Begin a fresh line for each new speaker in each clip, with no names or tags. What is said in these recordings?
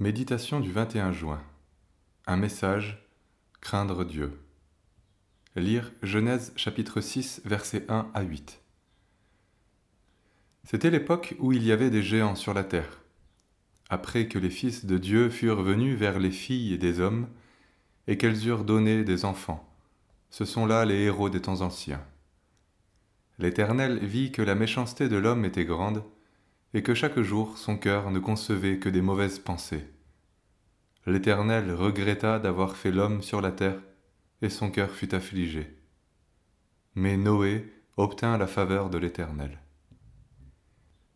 Méditation du 21 juin. Un message, craindre Dieu. Lire Genèse chapitre 6 versets 1 à 8. C'était l'époque où il y avait des géants sur la terre. Après que les fils de Dieu furent venus vers les filles des hommes, et qu'elles eurent donné des enfants, ce sont là les héros des temps anciens. L'Éternel vit que la méchanceté de l'homme était grande, et que chaque jour son cœur ne concevait que des mauvaises pensées. L'Éternel regretta d'avoir fait l'homme sur la terre, et son cœur fut affligé. Mais Noé obtint la faveur de l'Éternel.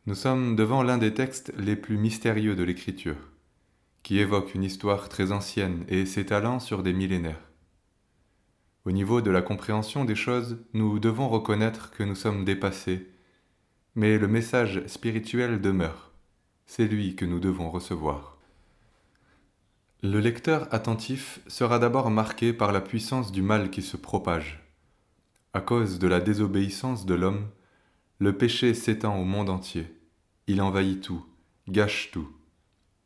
Nous sommes devant l'un des textes les plus mystérieux de l'Écriture, qui évoque une histoire très ancienne et s'étalant sur des millénaires. Au niveau de la compréhension des choses, nous devons reconnaître que nous sommes dépassés mais le message spirituel demeure. C'est lui que nous devons recevoir. Le lecteur attentif sera d'abord marqué par la puissance du mal qui se propage. À cause de la désobéissance de l'homme, le péché s'étend au monde entier. Il envahit tout, gâche tout.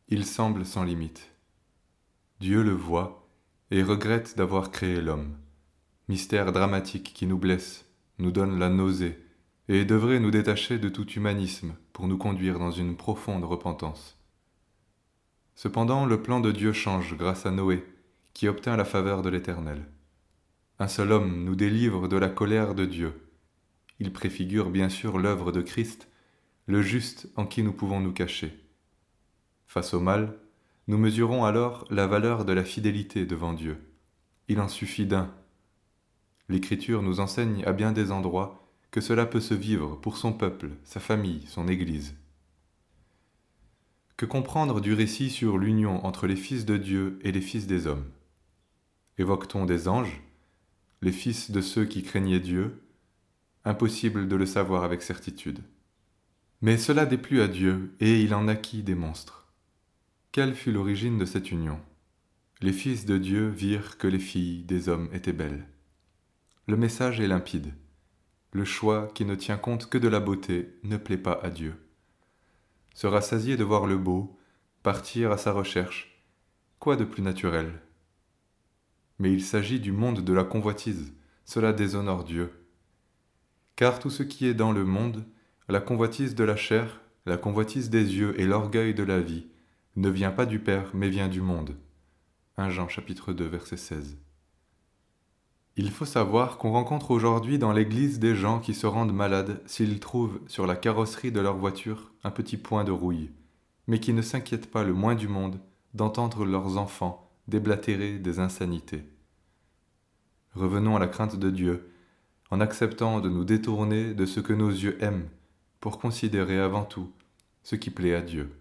Il semble sans limite. Dieu le voit et regrette d'avoir créé l'homme. Mystère dramatique qui nous blesse, nous donne la nausée, et devrait nous détacher de tout humanisme pour nous conduire dans une profonde repentance. Cependant, le plan de Dieu change grâce à Noé, qui obtint la faveur de l'Éternel. Un seul homme nous délivre de la colère de Dieu. Il préfigure bien sûr l'œuvre de Christ, le juste en qui nous pouvons nous cacher. Face au mal, nous mesurons alors la valeur de la fidélité devant Dieu. Il en suffit d'un. L'Écriture nous enseigne à bien des endroits que cela peut se vivre pour son peuple, sa famille, son Église. Que comprendre du récit sur l'union entre les fils de Dieu et les fils des hommes? Évoque-t-on des anges, les fils de ceux qui craignaient Dieu? Impossible de le savoir avec certitude. Mais cela déplut à Dieu, et il en naquit des monstres. Quelle fut l'origine de cette union? Les fils de Dieu virent que les filles des hommes étaient belles. Le message est limpide. Le choix qui ne tient compte que de la beauté ne plaît pas à Dieu. Se rassasier de voir le beau, partir à sa recherche, quoi de plus naturel? Mais il s'agit du monde de la convoitise, cela déshonore Dieu. Car tout ce qui est dans le monde, la convoitise de la chair, la convoitise des yeux et l'orgueil de la vie, ne vient pas du Père, mais vient du monde. 1 Jean chapitre 2 verset 16. Il faut savoir qu'on rencontre aujourd'hui dans l'église des gens qui se rendent malades s'ils trouvent sur la carrosserie de leur voiture un petit point de rouille, mais qui ne s'inquiètent pas le moins du monde d'entendre leurs enfants déblatérer des insanités. Revenons à la crainte de Dieu, en acceptant de nous détourner de ce que nos yeux aiment, pour considérer avant tout ce qui plaît à Dieu.